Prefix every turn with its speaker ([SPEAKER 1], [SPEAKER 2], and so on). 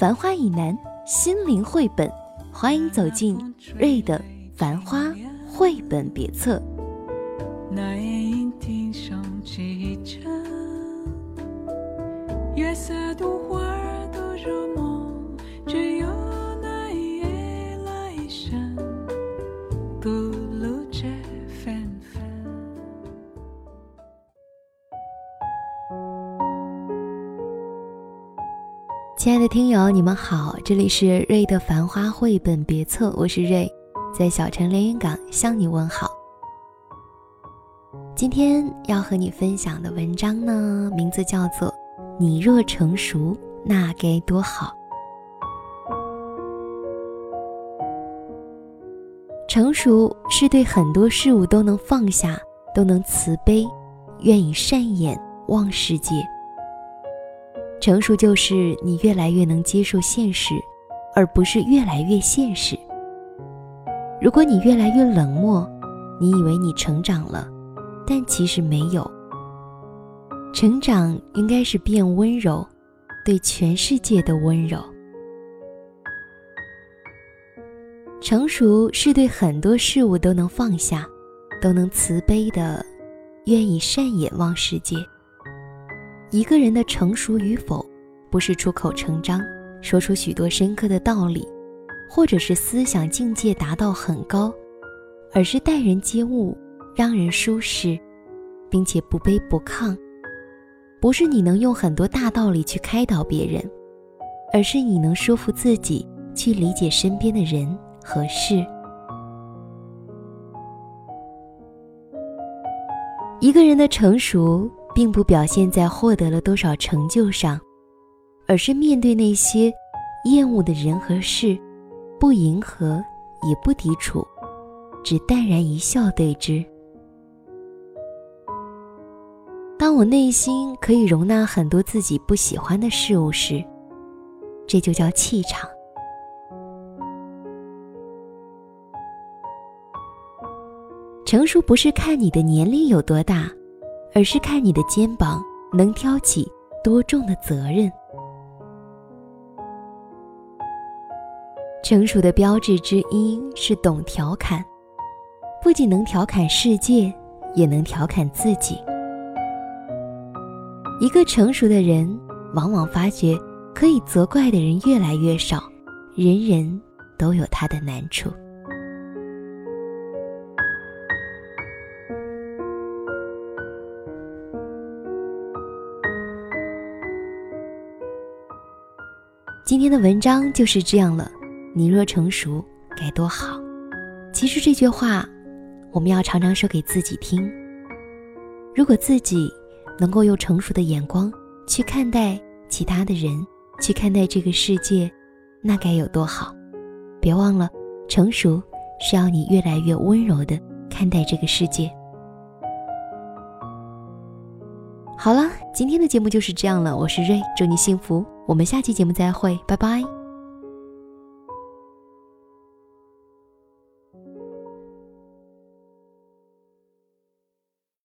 [SPEAKER 1] 繁花以南，心灵绘本，欢迎走进瑞的《繁花》绘本别册。那夜莺啼声几声，月色独花儿都入梦，只有那一夜来生，吐露着芬亲爱的听友，你们好，这里是瑞的《繁花》绘本别册，我是瑞，在小城连云港向你问好。今天要和你分享的文章呢，名字叫做《你若成熟，那该多好》。成熟是对很多事物都能放下，都能慈悲，愿意善眼望世界。成熟就是你越来越能接受现实，而不是越来越现实。如果你越来越冷漠，你以为你成长了。但其实没有。成长应该是变温柔，对全世界都温柔。成熟是对很多事物都能放下，都能慈悲的，愿意善眼望世界。一个人的成熟与否，不是出口成章，说出许多深刻的道理，或者是思想境界达到很高，而是待人接物。让人舒适，并且不卑不亢，不是你能用很多大道理去开导别人，而是你能说服自己去理解身边的人和事。一个人的成熟，并不表现在获得了多少成就上，而是面对那些厌恶的人和事，不迎合，也不抵触，只淡然一笑对之。当我内心可以容纳很多自己不喜欢的事物时，这就叫气场。成熟不是看你的年龄有多大，而是看你的肩膀能挑起多重的责任。成熟的标志之一是懂调侃，不仅能调侃世界，也能调侃自己。一个成熟的人，往往发觉可以责怪的人越来越少，人人都有他的难处。今天的文章就是这样了。你若成熟，该多好。其实这句话，我们要常常说给自己听。如果自己。能够用成熟的眼光去看待其他的人，去看待这个世界，那该有多好！别忘了，成熟是要你越来越温柔的看待这个世界。好了，今天的节目就是这样了。我是瑞，祝你幸福。我们下期节目再会，拜拜。